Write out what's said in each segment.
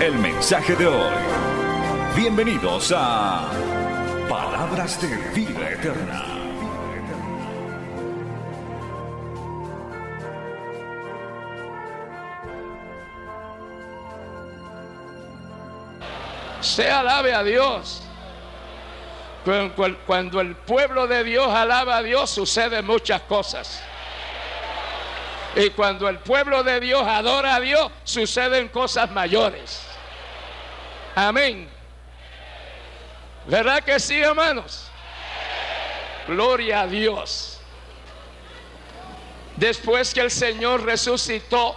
el mensaje de hoy. Bienvenidos a Palabras de Vida Eterna. Se alabe a Dios. Cuando el pueblo de Dios alaba a Dios suceden muchas cosas. Y cuando el pueblo de Dios adora a Dios suceden cosas mayores. Amén. ¿Verdad que sí, hermanos? Gloria a Dios. Después que el Señor resucitó,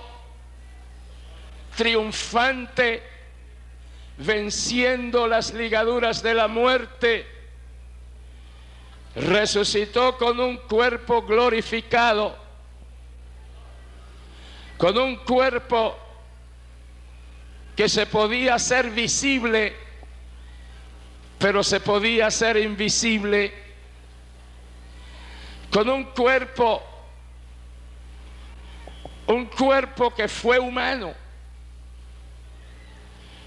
triunfante, venciendo las ligaduras de la muerte, resucitó con un cuerpo glorificado, con un cuerpo que se podía hacer visible, pero se podía hacer invisible, con un cuerpo, un cuerpo que fue humano,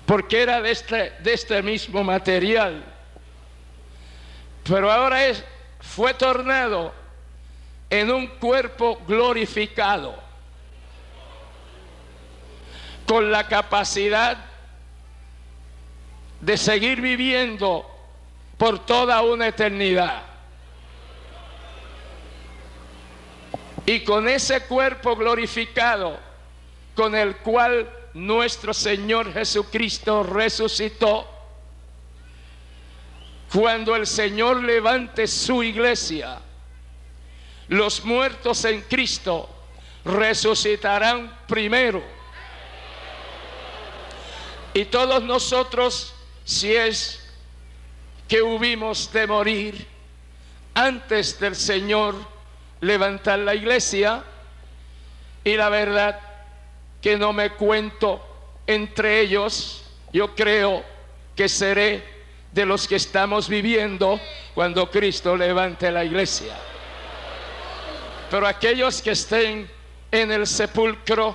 porque era de este, de este mismo material, pero ahora es, fue tornado en un cuerpo glorificado con la capacidad de seguir viviendo por toda una eternidad. Y con ese cuerpo glorificado con el cual nuestro Señor Jesucristo resucitó, cuando el Señor levante su iglesia, los muertos en Cristo resucitarán primero y todos nosotros, si es que hubimos de morir antes del Señor levantar la iglesia, y la verdad que no me cuento entre ellos, yo creo que seré de los que estamos viviendo cuando Cristo levante la iglesia. Pero aquellos que estén en el sepulcro,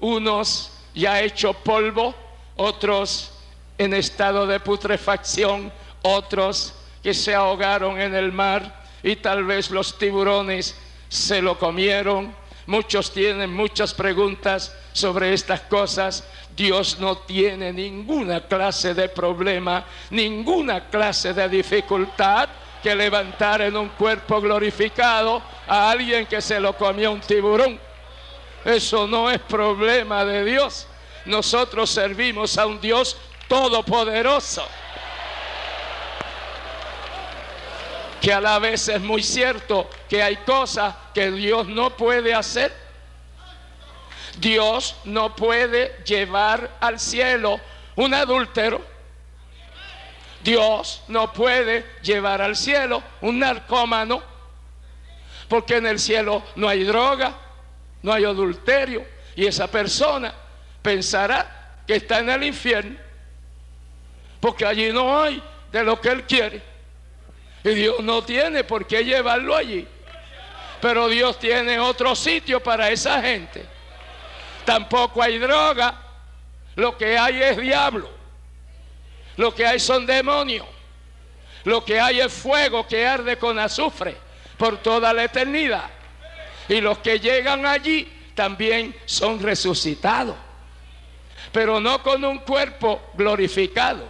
unos ya hecho polvo, otros en estado de putrefacción, otros que se ahogaron en el mar y tal vez los tiburones se lo comieron. Muchos tienen muchas preguntas sobre estas cosas. Dios no tiene ninguna clase de problema, ninguna clase de dificultad que levantar en un cuerpo glorificado a alguien que se lo comió un tiburón. Eso no es problema de Dios. Nosotros servimos a un Dios todopoderoso. Que a la vez es muy cierto que hay cosas que Dios no puede hacer. Dios no puede llevar al cielo un adúltero. Dios no puede llevar al cielo un narcómano. Porque en el cielo no hay droga, no hay adulterio. Y esa persona pensará que está en el infierno, porque allí no hay de lo que él quiere. Y Dios no tiene por qué llevarlo allí. Pero Dios tiene otro sitio para esa gente. Tampoco hay droga. Lo que hay es diablo. Lo que hay son demonios. Lo que hay es fuego que arde con azufre por toda la eternidad. Y los que llegan allí también son resucitados pero no con un cuerpo glorificado,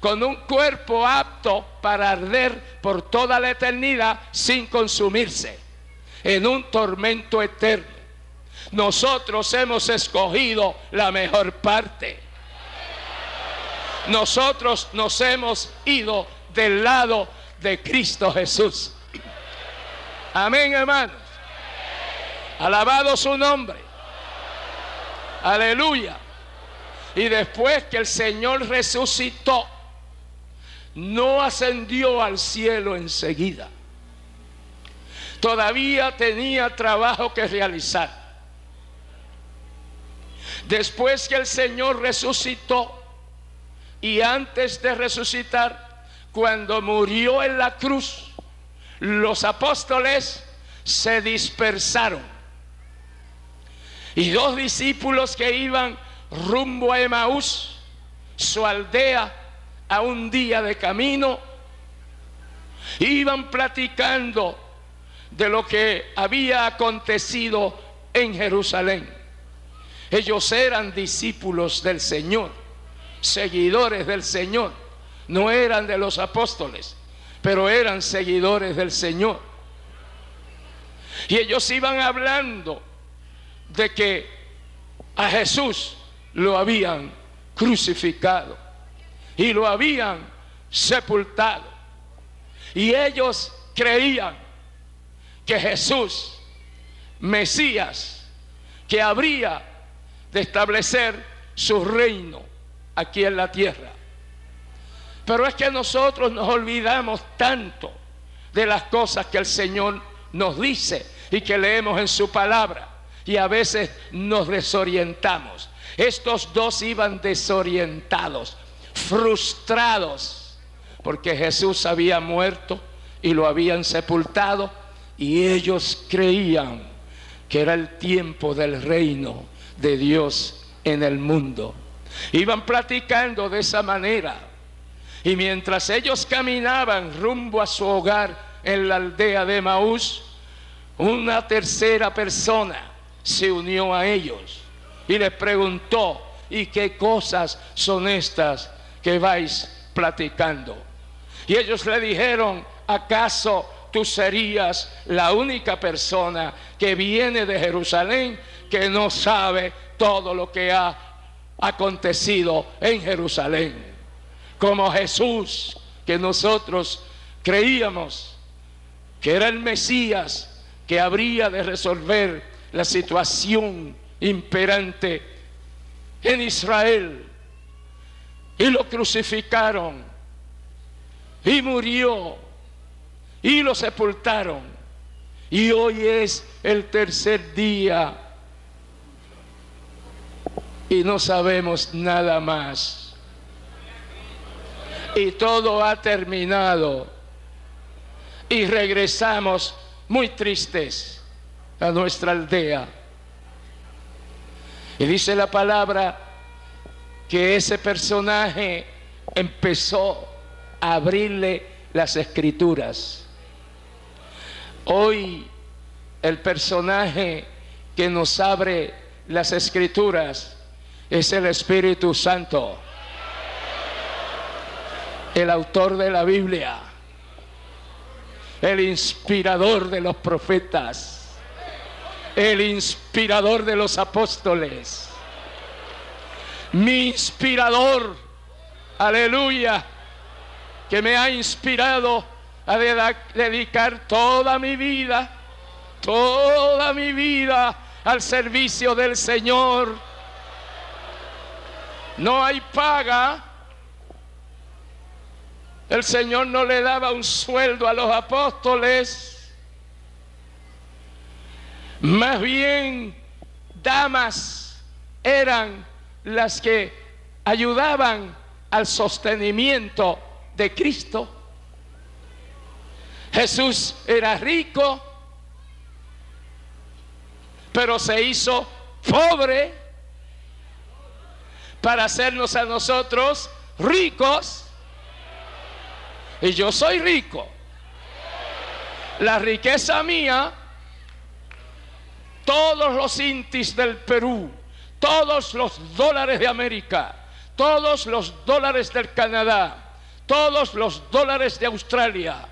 con un cuerpo apto para arder por toda la eternidad sin consumirse, en un tormento eterno. Nosotros hemos escogido la mejor parte. Nosotros nos hemos ido del lado de Cristo Jesús. Amén, hermanos. Alabado su nombre. Aleluya. Y después que el Señor resucitó, no ascendió al cielo enseguida. Todavía tenía trabajo que realizar. Después que el Señor resucitó y antes de resucitar, cuando murió en la cruz, los apóstoles se dispersaron. Y dos discípulos que iban rumbo a Emaús, su aldea, a un día de camino, iban platicando de lo que había acontecido en Jerusalén. Ellos eran discípulos del Señor, seguidores del Señor. No eran de los apóstoles, pero eran seguidores del Señor. Y ellos iban hablando de que a Jesús lo habían crucificado y lo habían sepultado. Y ellos creían que Jesús, Mesías, que habría de establecer su reino aquí en la tierra. Pero es que nosotros nos olvidamos tanto de las cosas que el Señor nos dice y que leemos en su palabra. Y a veces nos desorientamos. Estos dos iban desorientados, frustrados, porque Jesús había muerto y lo habían sepultado y ellos creían que era el tiempo del reino de Dios en el mundo. Iban platicando de esa manera. Y mientras ellos caminaban rumbo a su hogar en la aldea de Maús, una tercera persona se unió a ellos y les preguntó, ¿y qué cosas son estas que vais platicando? Y ellos le dijeron, ¿acaso tú serías la única persona que viene de Jerusalén que no sabe todo lo que ha acontecido en Jerusalén. Como Jesús, que nosotros creíamos que era el Mesías que habría de resolver la situación imperante en Israel. Y lo crucificaron y murió y lo sepultaron. Y hoy es el tercer día y no sabemos nada más. Y todo ha terminado. Y regresamos muy tristes a nuestra aldea. Y dice la palabra que ese personaje empezó a abrirle las escrituras. Hoy el personaje que nos abre las escrituras es el Espíritu Santo, el autor de la Biblia, el inspirador de los profetas, el inspirador de los apóstoles, mi inspirador, aleluya, que me ha inspirado a dedicar toda mi vida, toda mi vida al servicio del Señor no hay paga. El Señor no le daba un sueldo a los apóstoles. Más bien, damas eran las que ayudaban al sostenimiento de Cristo. Jesús era rico, pero se hizo pobre para hacernos a nosotros ricos. Y yo soy rico. La riqueza mía, todos los intis del Perú, todos los dólares de América, todos los dólares del Canadá, todos los dólares de Australia,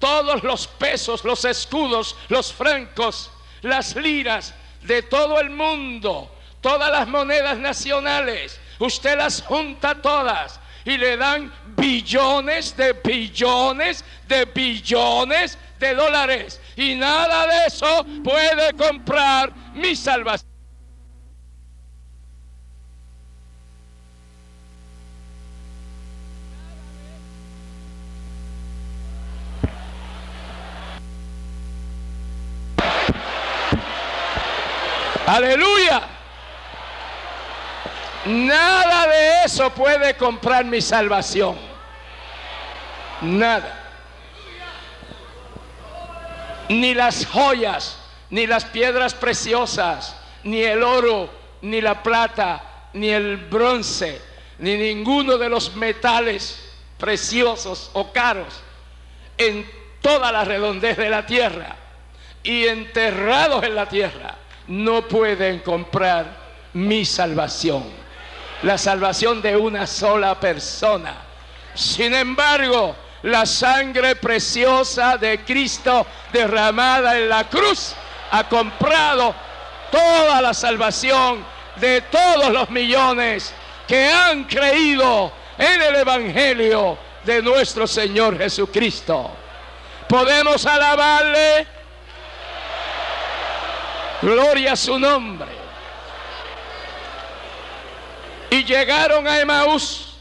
todos los pesos, los escudos, los francos, las liras de todo el mundo, todas las monedas nacionales, Usted las junta todas y le dan billones de billones de billones de dólares. Y nada de eso puede comprar mi salvación. Aleluya. Nada de eso puede comprar mi salvación. Nada. Ni las joyas, ni las piedras preciosas, ni el oro, ni la plata, ni el bronce, ni ninguno de los metales preciosos o caros en toda la redondez de la tierra y enterrados en la tierra no pueden comprar mi salvación, la salvación de una sola persona. Sin embargo, la sangre preciosa de Cristo derramada en la cruz ha comprado toda la salvación de todos los millones que han creído en el Evangelio de nuestro Señor Jesucristo. Podemos alabarle. Gloria a su nombre. Y llegaron a Emaús.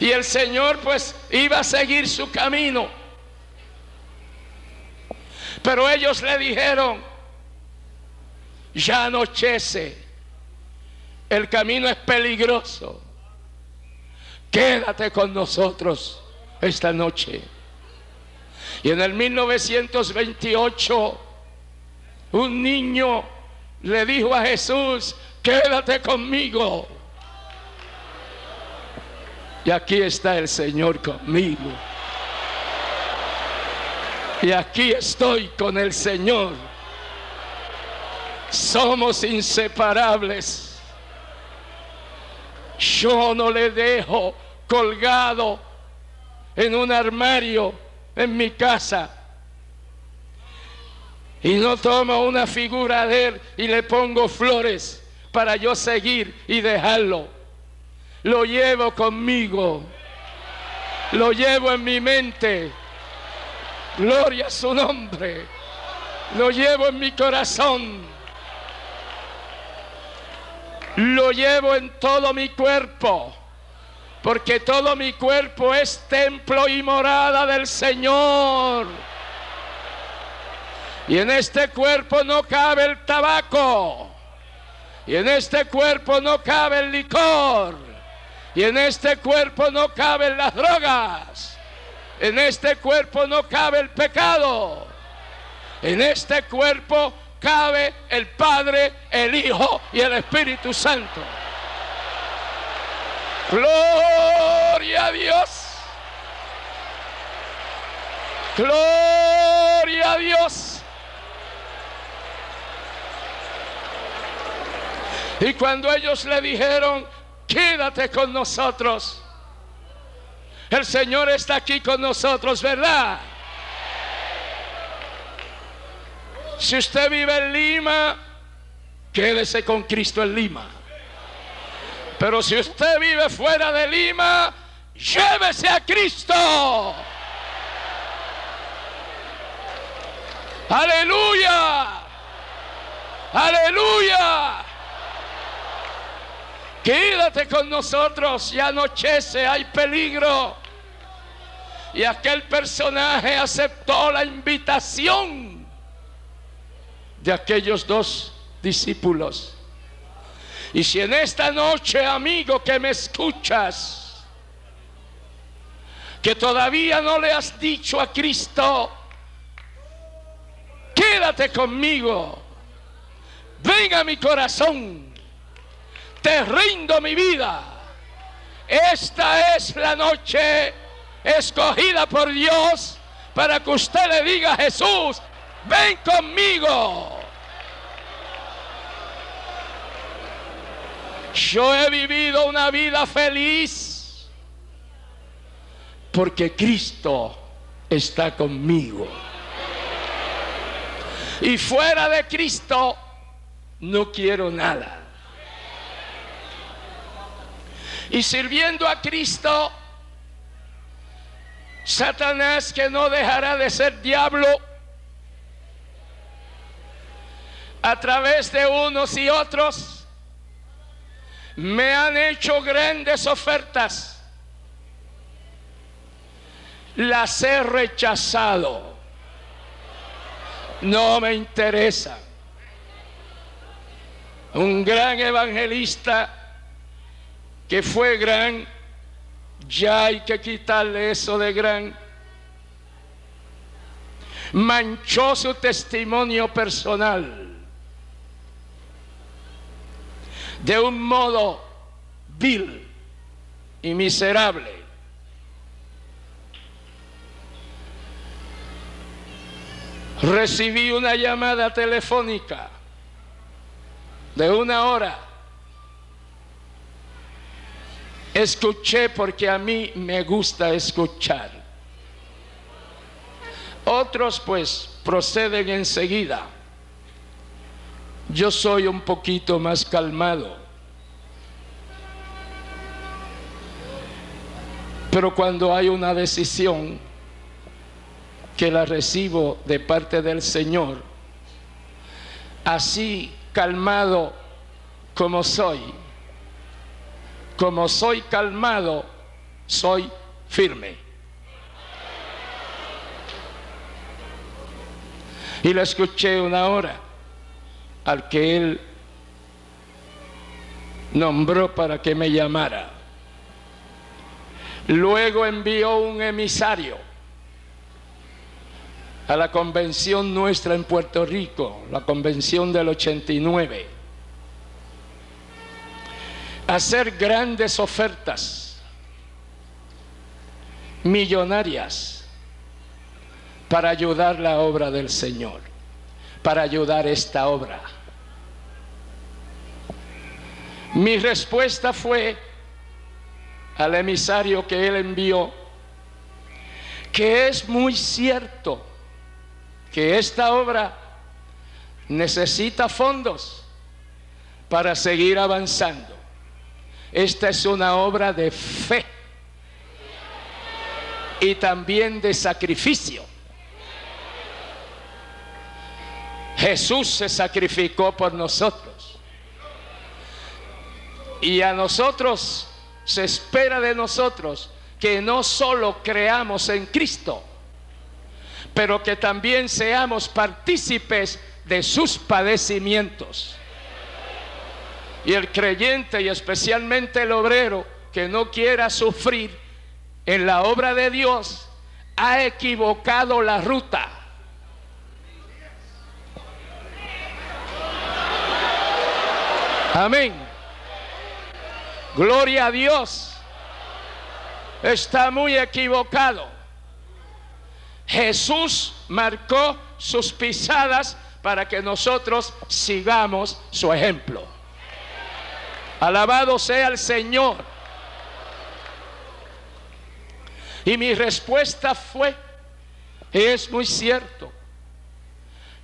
Y el Señor pues iba a seguir su camino. Pero ellos le dijeron, ya anochece, el camino es peligroso, quédate con nosotros esta noche. Y en el 1928, un niño le dijo a Jesús, quédate conmigo. Y aquí está el Señor conmigo. Y aquí estoy con el Señor. Somos inseparables. Yo no le dejo colgado en un armario en mi casa. Y no tomo una figura de él y le pongo flores para yo seguir y dejarlo. Lo llevo conmigo. Lo llevo en mi mente. Gloria a su nombre. Lo llevo en mi corazón. Lo llevo en todo mi cuerpo. Porque todo mi cuerpo es templo y morada del Señor. Y en este cuerpo no cabe el tabaco. Y en este cuerpo no cabe el licor. Y en este cuerpo no caben las drogas. En este cuerpo no cabe el pecado. En este cuerpo cabe el Padre, el Hijo y el Espíritu Santo. Gloria a Dios. Gloria a Dios. Y cuando ellos le dijeron, quédate con nosotros, el Señor está aquí con nosotros, ¿verdad? Si usted vive en Lima, quédese con Cristo en Lima. Pero si usted vive fuera de Lima, llévese a Cristo. Aleluya. Aleluya. Quédate con nosotros y anochece, hay peligro. Y aquel personaje aceptó la invitación de aquellos dos discípulos. Y si en esta noche, amigo, que me escuchas, que todavía no le has dicho a Cristo, quédate conmigo, ven a mi corazón, te rindo mi vida. Esta es la noche escogida por Dios para que usted le diga a Jesús, ven conmigo. Yo he vivido una vida feliz porque Cristo está conmigo. Y fuera de Cristo no quiero nada. Y sirviendo a Cristo, Satanás que no dejará de ser diablo, a través de unos y otros, me han hecho grandes ofertas. Las he rechazado. no me interesa. Un gran evangelista que fue gran, ya hay que quitarle eso de gran. Manchó su testimonio personal de un modo vil y miserable. Recibí una llamada telefónica de una hora. Escuché porque a mí me gusta escuchar. Otros pues proceden enseguida. Yo soy un poquito más calmado. Pero cuando hay una decisión que la recibo de parte del Señor, así calmado como soy, como soy calmado, soy firme. Y lo escuché una hora al que él nombró para que me llamara. Luego envió un emisario a la convención nuestra en Puerto Rico, la convención del 89, a hacer grandes ofertas millonarias para ayudar la obra del Señor para ayudar esta obra. Mi respuesta fue al emisario que él envió, que es muy cierto que esta obra necesita fondos para seguir avanzando. Esta es una obra de fe y también de sacrificio. Jesús se sacrificó por nosotros. Y a nosotros se espera de nosotros que no solo creamos en Cristo, pero que también seamos partícipes de sus padecimientos. Y el creyente y especialmente el obrero que no quiera sufrir en la obra de Dios ha equivocado la ruta. Amén. Gloria a Dios. Está muy equivocado. Jesús marcó sus pisadas para que nosotros sigamos su ejemplo. Alabado sea el Señor. Y mi respuesta fue, es muy cierto,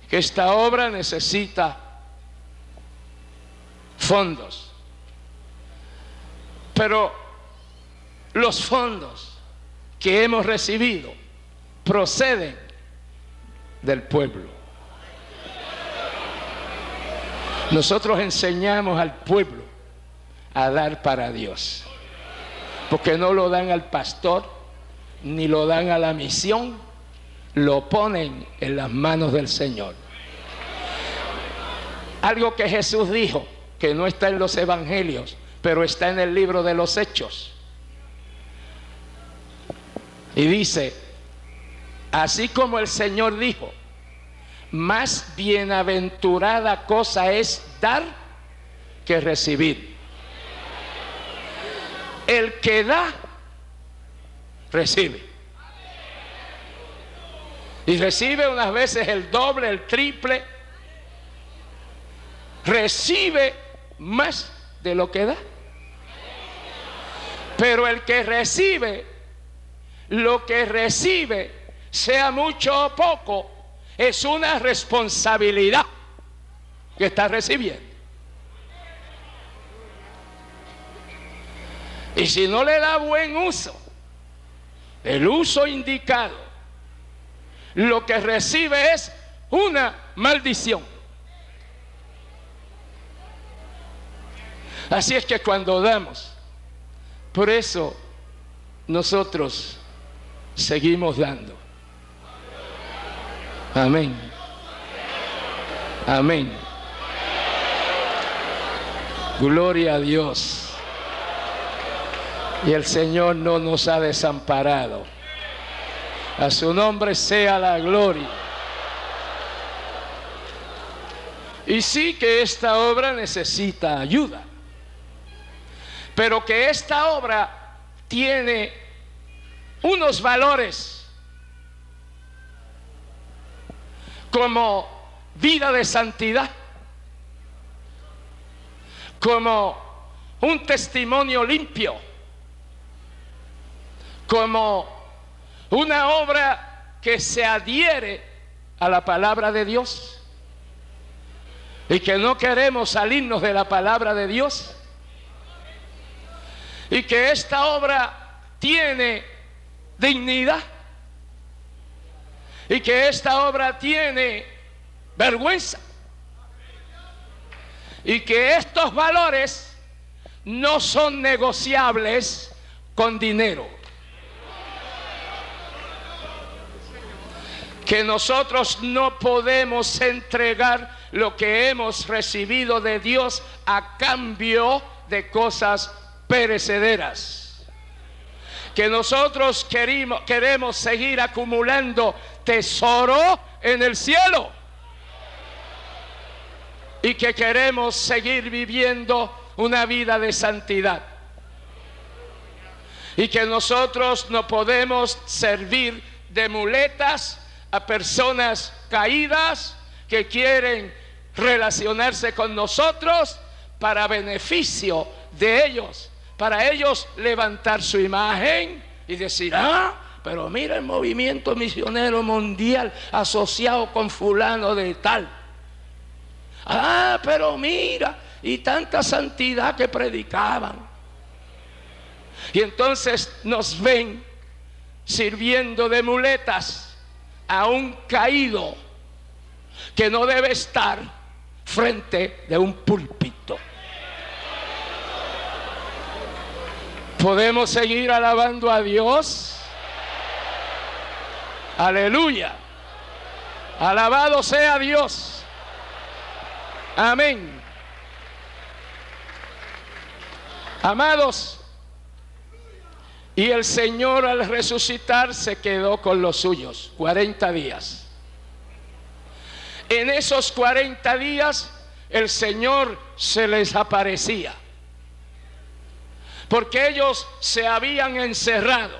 que esta obra necesita fondos. Pero los fondos que hemos recibido proceden del pueblo. Nosotros enseñamos al pueblo a dar para Dios. Porque no lo dan al pastor, ni lo dan a la misión, lo ponen en las manos del Señor. Algo que Jesús dijo, que no está en los evangelios, pero está en el libro de los hechos. Y dice, así como el Señor dijo, más bienaventurada cosa es dar que recibir. El que da, recibe. Y recibe unas veces el doble, el triple. Recibe más de lo que da. Pero el que recibe, lo que recibe, sea mucho o poco, es una responsabilidad que está recibiendo. Y si no le da buen uso, el uso indicado, lo que recibe es una maldición. Así es que cuando damos, por eso nosotros seguimos dando. Amén. Amén. Gloria a Dios. Y el Señor no nos ha desamparado. A su nombre sea la gloria. Y sí que esta obra necesita ayuda. Pero que esta obra tiene unos valores como vida de santidad, como un testimonio limpio, como una obra que se adhiere a la palabra de Dios. Y que no queremos salirnos de la palabra de Dios. Y que esta obra tiene dignidad. Y que esta obra tiene vergüenza. Y que estos valores no son negociables con dinero. Que nosotros no podemos entregar lo que hemos recibido de Dios a cambio de cosas perecederas. Que nosotros queremos, queremos seguir acumulando tesoro en el cielo. Y que queremos seguir viviendo una vida de santidad. Y que nosotros no podemos servir de muletas a personas caídas que quieren relacionarse con nosotros para beneficio de ellos para ellos levantar su imagen y decir, ah, pero mira el movimiento misionero mundial asociado con fulano de tal. Ah, pero mira, y tanta santidad que predicaban. Y entonces nos ven sirviendo de muletas a un caído que no debe estar frente de un púlpito. ¿Podemos seguir alabando a Dios? Aleluya. Alabado sea Dios. Amén. Amados, y el Señor al resucitar se quedó con los suyos 40 días. En esos 40 días el Señor se les aparecía porque ellos se habían encerrado.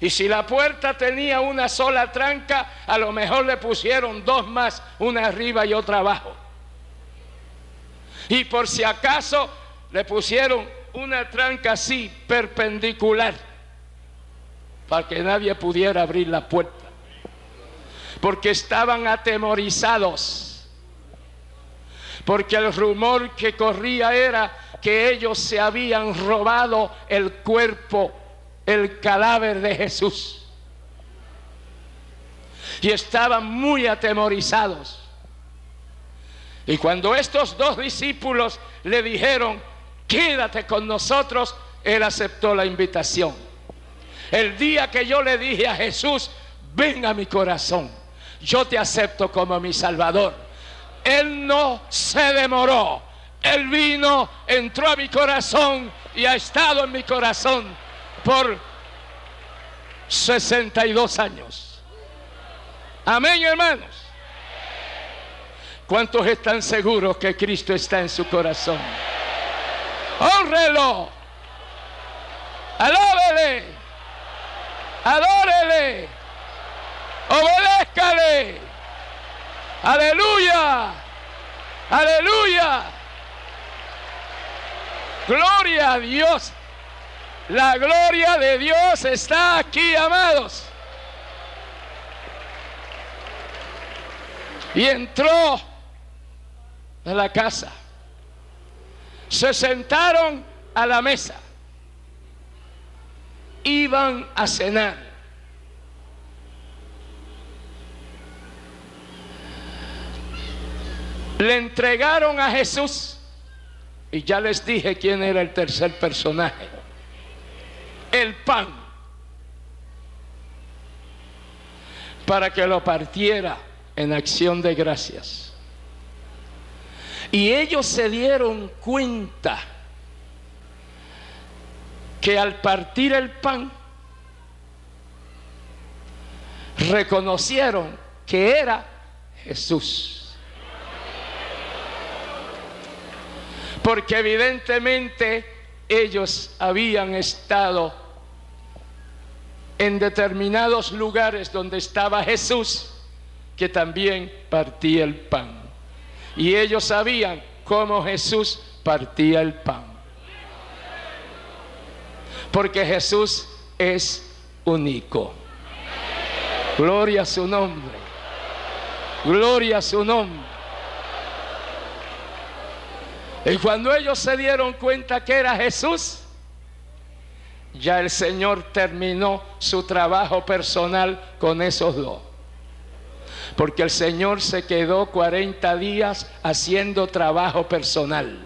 Y si la puerta tenía una sola tranca, a lo mejor le pusieron dos más, una arriba y otra abajo. Y por si acaso le pusieron una tranca así, perpendicular, para que nadie pudiera abrir la puerta. Porque estaban atemorizados. Porque el rumor que corría era que ellos se habían robado el cuerpo, el cadáver de Jesús. Y estaban muy atemorizados. Y cuando estos dos discípulos le dijeron, quédate con nosotros, él aceptó la invitación. El día que yo le dije a Jesús, ven a mi corazón, yo te acepto como mi Salvador. Él no se demoró el vino entró a mi corazón y ha estado en mi corazón por 62 años. Amén, hermanos. ¿Cuántos están seguros que Cristo está en su corazón? Honrelo. Alábele. Adórele. Obedézcale. Aleluya. Aleluya. Gloria a Dios. La gloria de Dios está aquí, amados. Y entró a la casa. Se sentaron a la mesa. Iban a cenar. Le entregaron a Jesús y ya les dije quién era el tercer personaje. El pan. Para que lo partiera en acción de gracias. Y ellos se dieron cuenta que al partir el pan, reconocieron que era Jesús. Porque evidentemente ellos habían estado en determinados lugares donde estaba Jesús, que también partía el pan. Y ellos sabían cómo Jesús partía el pan. Porque Jesús es único. Gloria a su nombre. Gloria a su nombre. Y cuando ellos se dieron cuenta que era Jesús, ya el Señor terminó su trabajo personal con esos dos. Porque el Señor se quedó 40 días haciendo trabajo personal,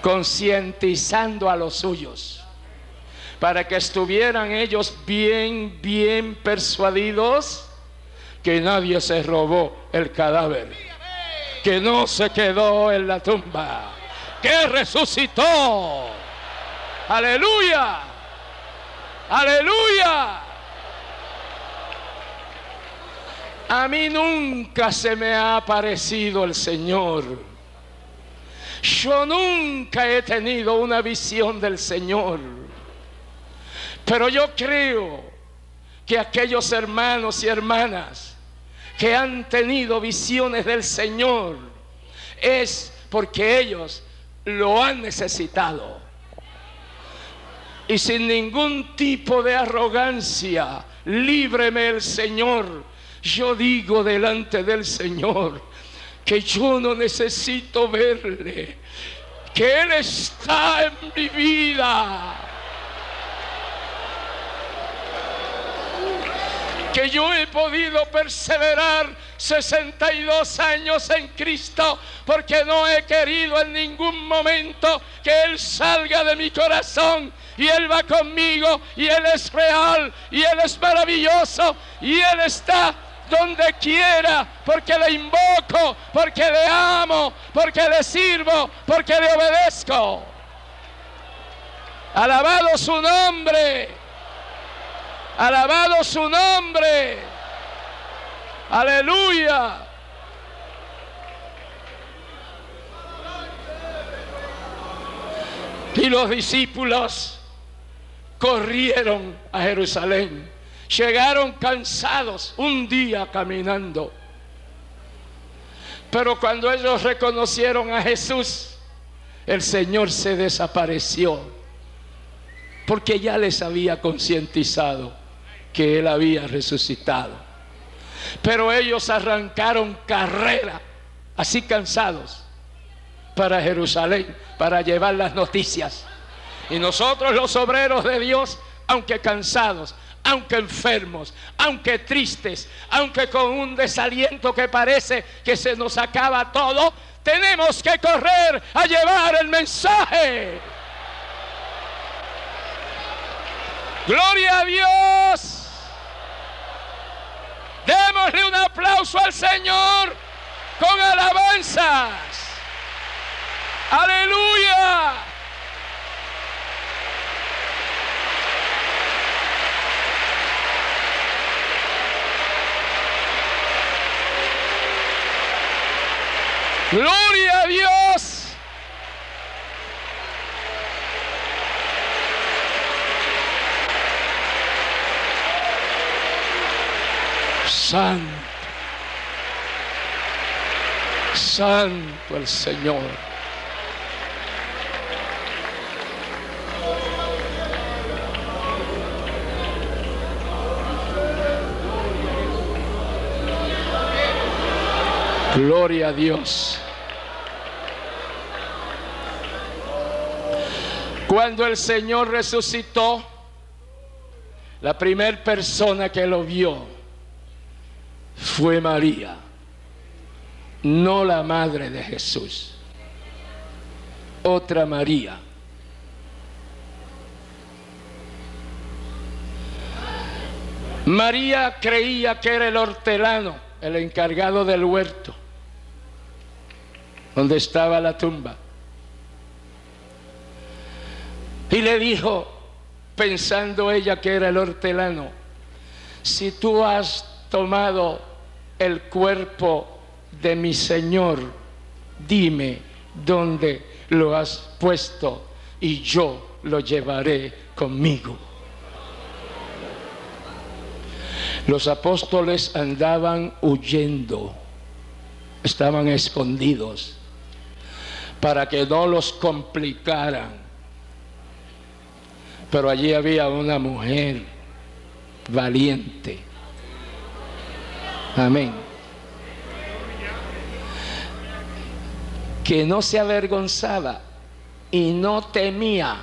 concientizando a los suyos, para que estuvieran ellos bien, bien persuadidos que nadie se robó el cadáver, que no se quedó en la tumba, que resucitó. Aleluya, aleluya. A mí nunca se me ha aparecido el Señor. Yo nunca he tenido una visión del Señor. Pero yo creo que aquellos hermanos y hermanas que han tenido visiones del Señor es porque ellos lo han necesitado. Y sin ningún tipo de arrogancia, líbreme el Señor yo digo delante del Señor que yo no necesito verle, que Él está en mi vida. Que yo he podido perseverar 62 años en Cristo porque no he querido en ningún momento que Él salga de mi corazón y Él va conmigo y Él es real y Él es maravilloso y Él está donde quiera, porque le invoco, porque le amo, porque le sirvo, porque le obedezco. Alabado su nombre. Alabado su nombre. Aleluya. Y los discípulos corrieron a Jerusalén Llegaron cansados un día caminando. Pero cuando ellos reconocieron a Jesús, el Señor se desapareció. Porque ya les había concientizado que Él había resucitado. Pero ellos arrancaron carrera, así cansados, para Jerusalén, para llevar las noticias. Y nosotros los obreros de Dios, aunque cansados, aunque enfermos, aunque tristes, aunque con un desaliento que parece que se nos acaba todo, tenemos que correr a llevar el mensaje. Gloria a Dios. Démosle un aplauso al Señor con alabanzas. Aleluya. Gloria a Dios. Santo. Santo el Señor. Gloria a Dios. Cuando el Señor resucitó, la primera persona que lo vio fue María, no la madre de Jesús, otra María. María creía que era el hortelano, el encargado del huerto, donde estaba la tumba. Y le dijo, pensando ella que era el hortelano, si tú has tomado el cuerpo de mi Señor, dime dónde lo has puesto y yo lo llevaré conmigo. Los apóstoles andaban huyendo, estaban escondidos para que no los complicaran. Pero allí había una mujer valiente. Amén. Que no se avergonzaba y no temía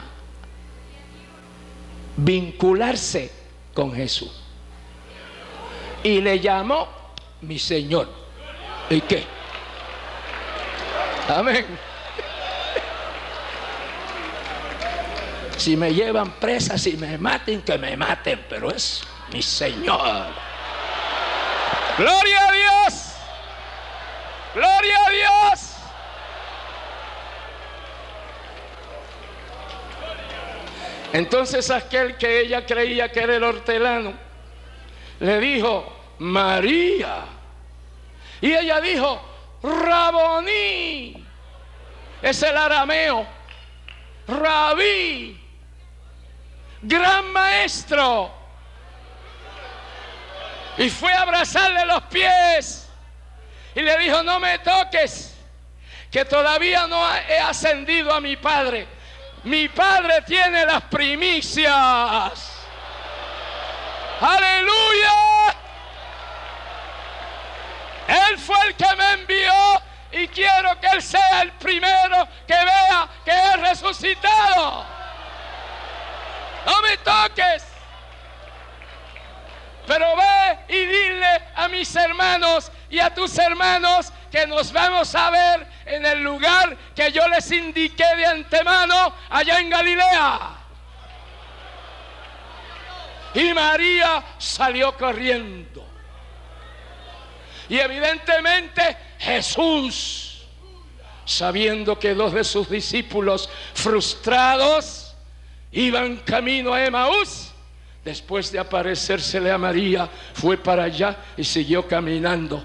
vincularse con Jesús. Y le llamó mi Señor. ¿Y qué? Amén. Si me llevan presa, si me maten, que me maten, pero es mi Señor. Gloria a Dios. Gloria a Dios. Entonces aquel que ella creía que era el hortelano, le dijo, María. Y ella dijo, Raboní. Es el arameo. Rabí. Gran maestro. Y fue a abrazarle los pies. Y le dijo, no me toques, que todavía no he ascendido a mi Padre. Mi Padre tiene las primicias. Aleluya. Él fue el que me envió y quiero que Él sea el primero que vea que he resucitado. No me toques. Pero ve y dile a mis hermanos y a tus hermanos que nos vamos a ver en el lugar que yo les indiqué de antemano allá en Galilea. Y María salió corriendo. Y evidentemente Jesús, sabiendo que dos de sus discípulos frustrados iban camino a Emaús, después de aparecérsele a María, fue para allá y siguió caminando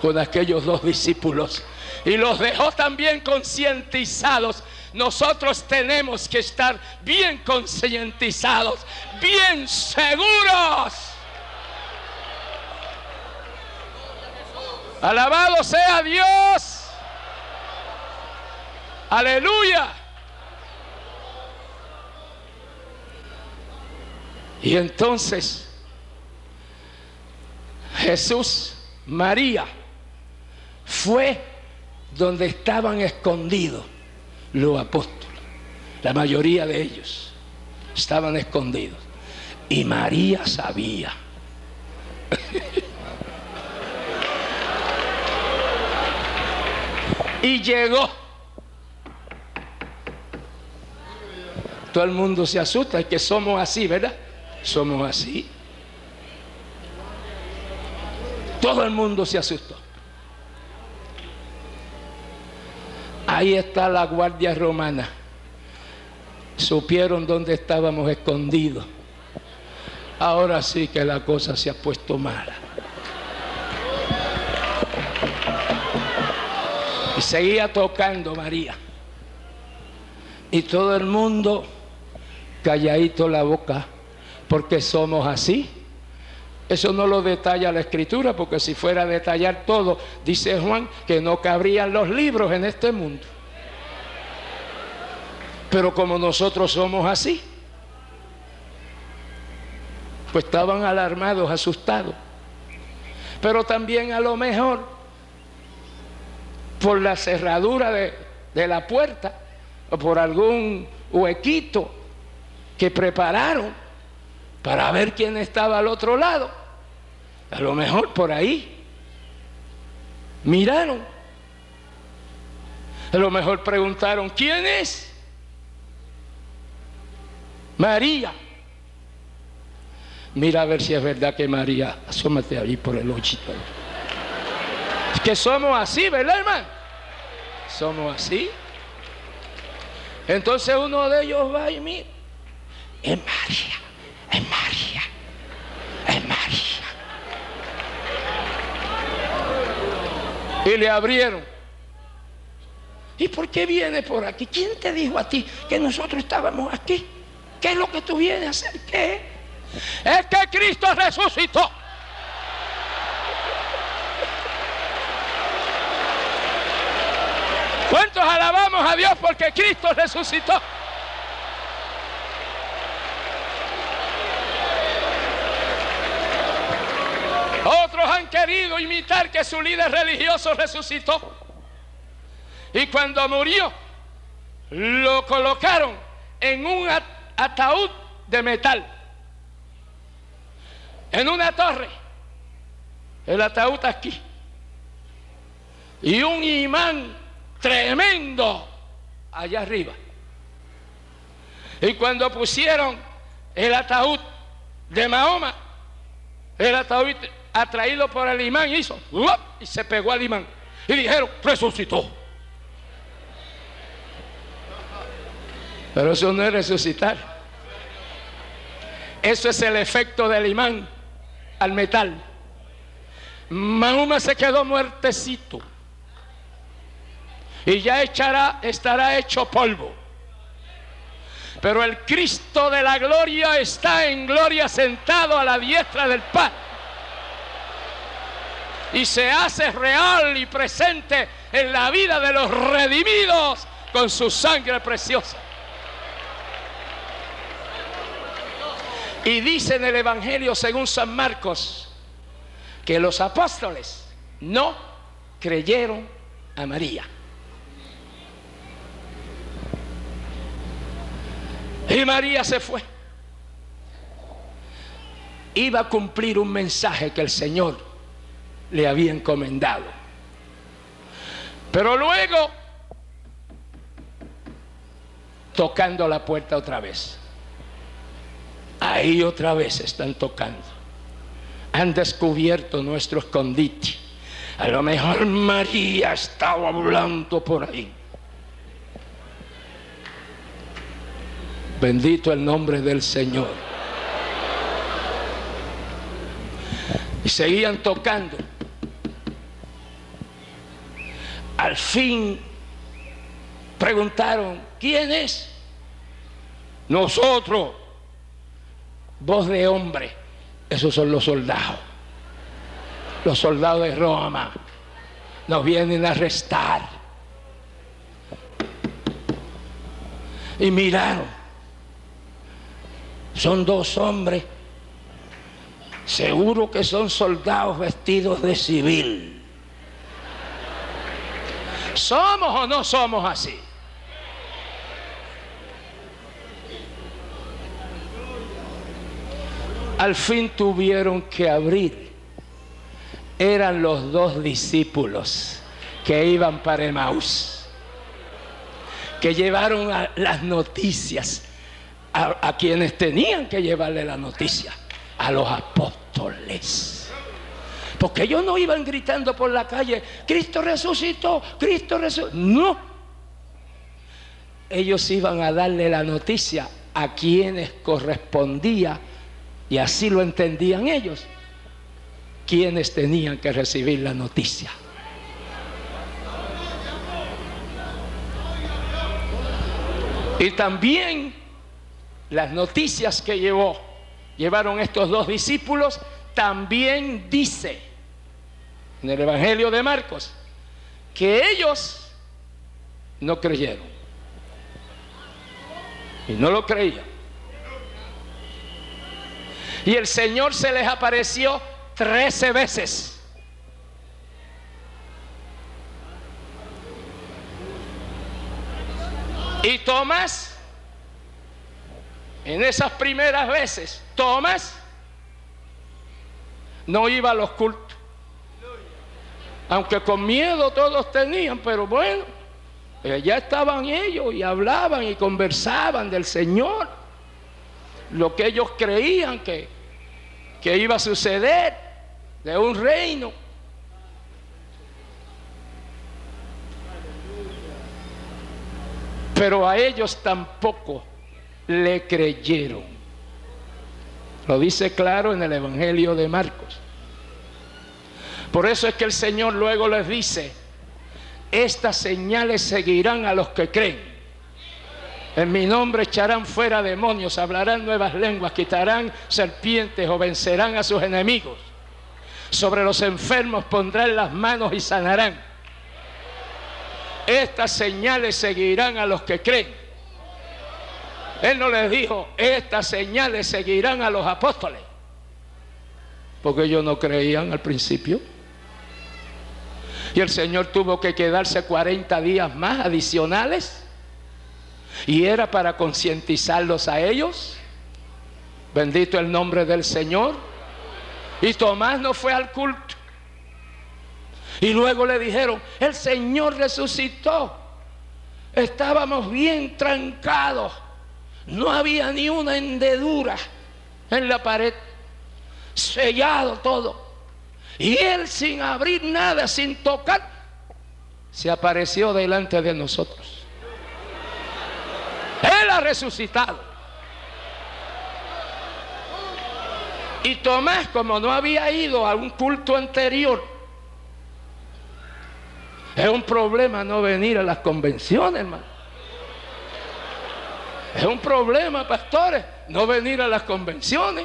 con aquellos dos discípulos. Y los dejó también concientizados. Nosotros tenemos que estar bien concientizados, bien seguros. Alabado sea Dios. Aleluya. Y entonces Jesús, María, fue donde estaban escondidos los apóstoles. La mayoría de ellos estaban escondidos. Y María sabía. y llegó. Todo el mundo se asusta, es que somos así, ¿verdad? Somos así. Todo el mundo se asustó. Ahí está la guardia romana. Supieron dónde estábamos escondidos. Ahora sí que la cosa se ha puesto mala. Y seguía tocando María. Y todo el mundo calladito la boca, porque somos así. Eso no lo detalla la escritura, porque si fuera a detallar todo, dice Juan, que no cabrían los libros en este mundo. Pero como nosotros somos así, pues estaban alarmados, asustados. Pero también a lo mejor por la cerradura de, de la puerta o por algún huequito que prepararon para ver quién estaba al otro lado. A lo mejor por ahí. Miraron. A lo mejor preguntaron, ¿quién es? María. Mira a ver si es verdad que María, asómate ahí por el ojito. Es que somos así, ¿verdad, hermano? Somos así. Entonces uno de ellos va y mira, es María, es María, es María. Y le abrieron. ¿Y por qué viene por aquí? ¿Quién te dijo a ti que nosotros estábamos aquí? ¿Qué es lo que tú vienes a hacer? ¿Qué? Es que Cristo resucitó. ¿Cuántos alabamos a Dios porque Cristo resucitó? Otros han querido imitar que su líder religioso resucitó. Y cuando murió, lo colocaron en un ataúd de metal, en una torre, el ataúd aquí, y un imán tremendo allá arriba. Y cuando pusieron el ataúd de Mahoma, el ataúd atraído por el imán hizo y se pegó al imán. Y dijeron, resucitó. Pero eso no es resucitar. Eso es el efecto del imán al metal. Mahoma se quedó muertecito y ya echará, estará hecho polvo. Pero el Cristo de la gloria está en gloria sentado a la diestra del Padre. Y se hace real y presente en la vida de los redimidos con su sangre preciosa. Y dice en el Evangelio según San Marcos que los apóstoles no creyeron a María. Y María se fue. Iba a cumplir un mensaje que el Señor le había encomendado. Pero luego, tocando la puerta otra vez. Ahí otra vez están tocando. Han descubierto nuestro escondite. A lo mejor María estaba hablando por ahí. Bendito el nombre del Señor. Y seguían tocando. Al fin preguntaron, ¿quién es? Nosotros. Voz de hombre. Esos son los soldados. Los soldados de Roma. Nos vienen a arrestar. Y miraron son dos hombres, seguro que son soldados vestidos de civil. ¿Somos o no somos así? Al fin tuvieron que abrir. Eran los dos discípulos que iban para Emaús, que llevaron las noticias a, quienes tenían que llevarle la noticia, a los apóstoles. Porque ellos no iban gritando por la calle, Cristo resucitó, Cristo resucitó. No. Ellos iban a darle la noticia a quienes correspondía, y así lo entendían ellos, quienes tenían que recibir la noticia. Y también las noticias que llevó, llevaron estos dos discípulos, también dice en el Evangelio de Marcos que ellos no creyeron. Y no lo creían. Y el Señor se les apareció trece veces. Y Tomás en esas primeras veces, Tomás no iba a los cultos. Aunque con miedo todos tenían, pero bueno, eh, ya estaban ellos y hablaban y conversaban del Señor. Lo que ellos creían que que iba a suceder de un reino. Pero a ellos tampoco le creyeron. Lo dice claro en el Evangelio de Marcos. Por eso es que el Señor luego les dice, estas señales seguirán a los que creen. En mi nombre echarán fuera demonios, hablarán nuevas lenguas, quitarán serpientes o vencerán a sus enemigos. Sobre los enfermos pondrán las manos y sanarán. Estas señales seguirán a los que creen. Él no les dijo, estas señales seguirán a los apóstoles. Porque ellos no creían al principio. Y el Señor tuvo que quedarse 40 días más adicionales. Y era para concientizarlos a ellos. Bendito el nombre del Señor. Y Tomás no fue al culto. Y luego le dijeron, el Señor resucitó. Estábamos bien trancados. No había ni una hendedura en la pared. Sellado todo. Y él sin abrir nada, sin tocar, se apareció delante de nosotros. Él ha resucitado. Y Tomás, como no había ido a un culto anterior, es un problema no venir a las convenciones, hermano. Es un problema, pastores, no venir a las convenciones.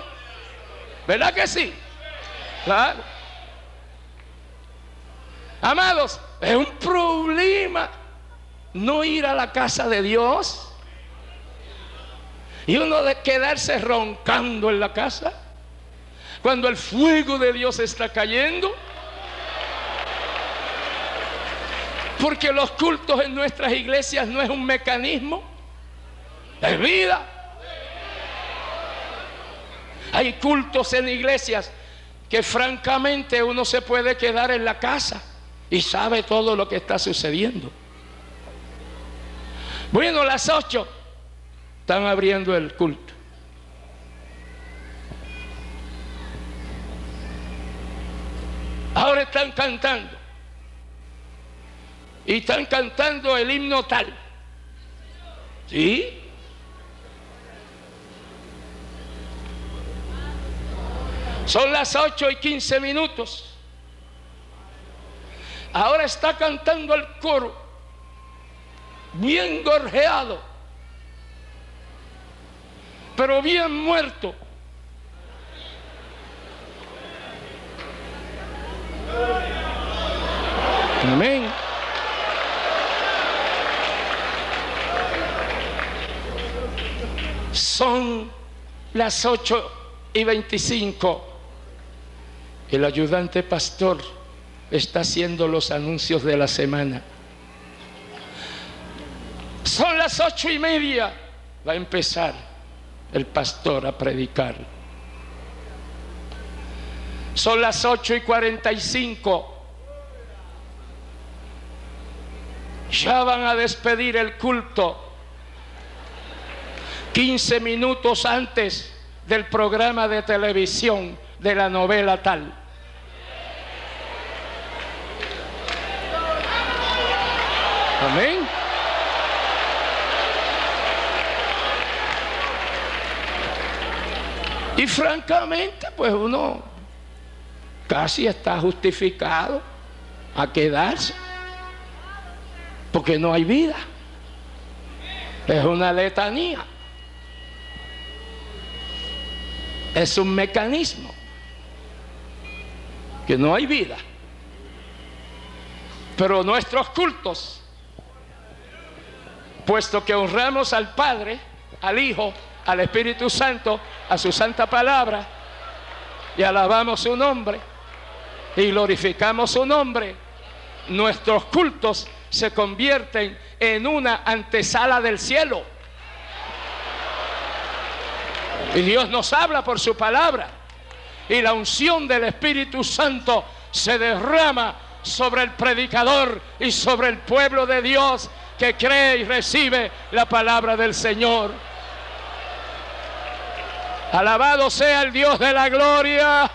¿Verdad que sí? Claro. Amados, es un problema no ir a la casa de Dios. Y uno de quedarse roncando en la casa. Cuando el fuego de Dios está cayendo. Porque los cultos en nuestras iglesias no es un mecanismo, es vida. Hay cultos en iglesias que francamente uno se puede quedar en la casa y sabe todo lo que está sucediendo. Bueno, las ocho están abriendo el culto. Ahora están cantando. Y están cantando el himno tal. ¿Sí? Son las ocho y quince minutos. Ahora está cantando el coro, bien gorjeado, pero bien muerto. Amén. Son las ocho y veinticinco. El ayudante pastor está haciendo los anuncios de la semana. Son las ocho y media. Va a empezar el pastor a predicar. Son las ocho y cuarenta y cinco. Ya van a despedir el culto. 15 minutos antes del programa de televisión de la novela tal. Amén. Y francamente, pues uno casi está justificado a quedarse, porque no hay vida. Es una letanía. Es un mecanismo que no hay vida. Pero nuestros cultos puesto que honramos al Padre, al Hijo, al Espíritu Santo, a su santa palabra, y alabamos su nombre, y glorificamos su nombre, nuestros cultos se convierten en una antesala del cielo. Y Dios nos habla por su palabra. Y la unción del Espíritu Santo se derrama sobre el predicador y sobre el pueblo de Dios que cree y recibe la palabra del Señor. Alabado sea el Dios de la gloria.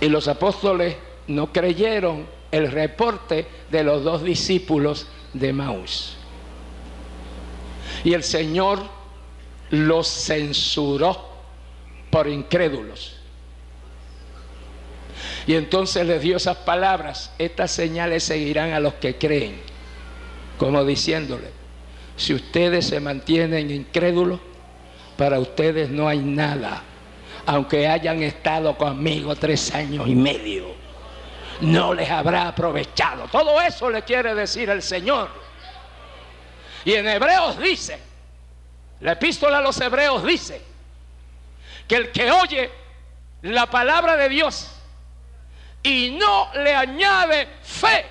Y los apóstoles no creyeron el reporte de los dos discípulos de Maús. Y el Señor los censuró por incrédulos. Y entonces les dio esas palabras, estas señales seguirán a los que creen, como diciéndole, si ustedes se mantienen incrédulos, para ustedes no hay nada, aunque hayan estado conmigo tres años y medio, no les habrá aprovechado. Todo eso le quiere decir el Señor. Y en Hebreos dice, la epístola a los Hebreos dice, que el que oye la palabra de Dios y no le añade fe,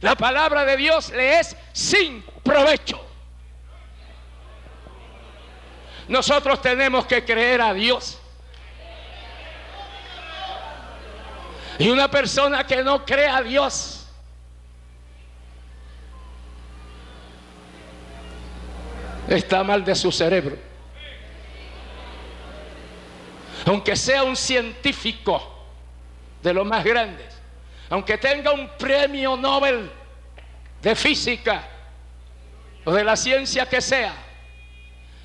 la palabra de Dios le es sin provecho. Nosotros tenemos que creer a Dios. Y una persona que no cree a Dios, está mal de su cerebro. Aunque sea un científico de los más grandes, aunque tenga un premio Nobel de física o de la ciencia que sea,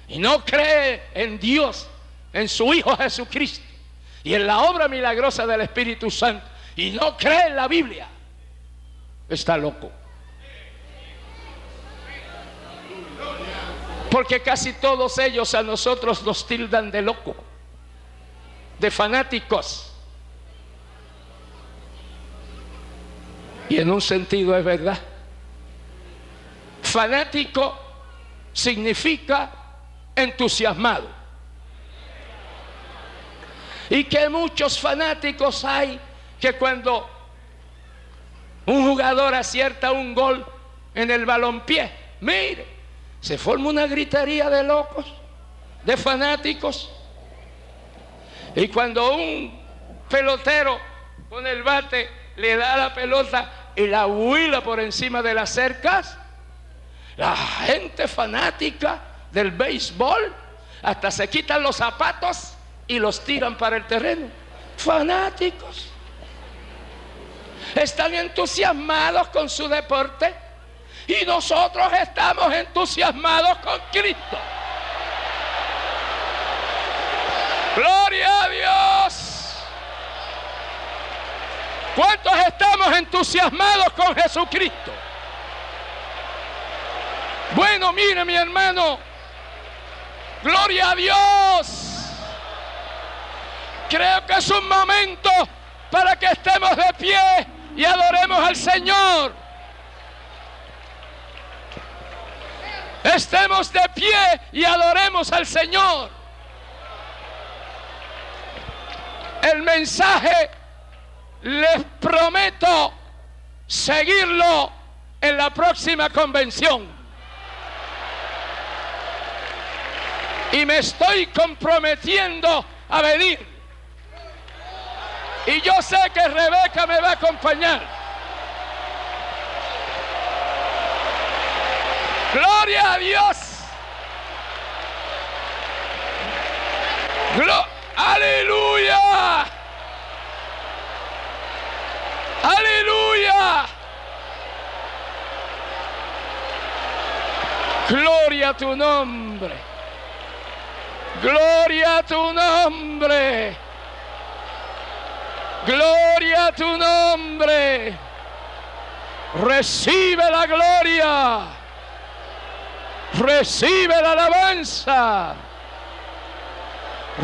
y no cree en Dios, en su Hijo Jesucristo, y en la obra milagrosa del Espíritu Santo y no cree en la Biblia, está loco. Porque casi todos ellos a nosotros nos tildan de loco, de fanáticos. Y en un sentido es verdad. Fanático significa entusiasmado y que muchos fanáticos hay que cuando un jugador acierta un gol en el balompié, mire, se forma una gritería de locos, de fanáticos. Y cuando un pelotero con el bate le da la pelota y la huila por encima de las cercas, la gente fanática del béisbol hasta se quitan los zapatos y los tiran para el terreno. Fanáticos. Están entusiasmados con su deporte y nosotros estamos entusiasmados con Cristo. Gloria a Dios. ¿Cuántos estamos entusiasmados con Jesucristo? Bueno, mire mi hermano. Gloria a Dios. Creo que es un momento para que estemos de pie y adoremos al Señor. Estemos de pie y adoremos al Señor. El mensaje les prometo seguirlo en la próxima convención. Y me estoy comprometiendo a venir y yo sé que Rebeca me va a acompañar. Gloria a Dios. Aleluya. Aleluya. Gloria a tu nombre. Gloria a tu nombre. Gloria a tu nombre. Recibe la gloria. Recibe la alabanza.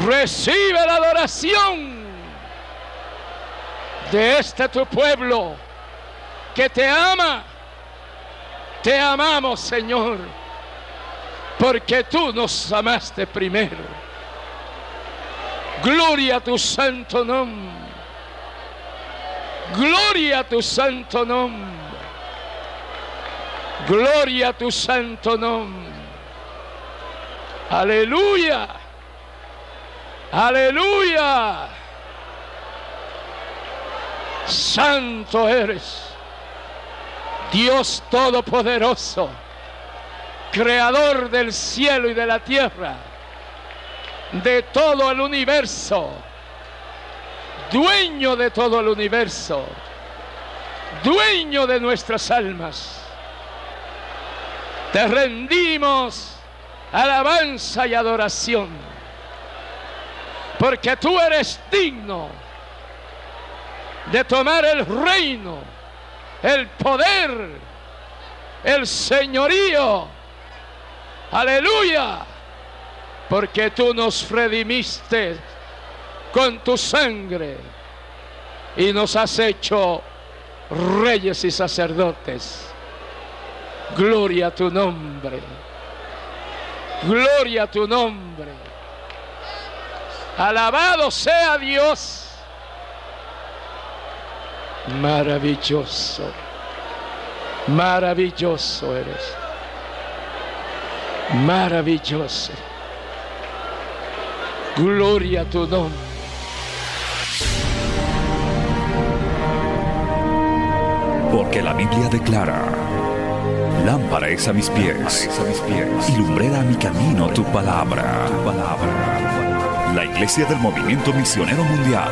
Recibe la adoración de este tu pueblo que te ama. Te amamos, Señor, porque tú nos amaste primero. Gloria a tu santo nombre. Gloria a tu santo nombre. Gloria a tu santo nombre. Aleluya. Aleluya. Santo eres. Dios Todopoderoso. creador del cielo y de la tierra, de todo el universo, dueño de todo el universo, dueño de nuestras almas. Te rendimos alabanza y adoración, porque tú eres digno de tomar el reino, el poder, el señorío. Aleluya, porque tú nos redimiste con tu sangre y nos has hecho reyes y sacerdotes. Gloria a tu nombre. Gloria a tu nombre. Alabado sea Dios. Maravilloso. Maravilloso eres. Maravilloso. Gloria a tu nombre. Porque la Biblia declara, lámpara es a mis pies, a mis pies y lumbrera a mi camino tu palabra. tu palabra. La Iglesia del Movimiento Misionero Mundial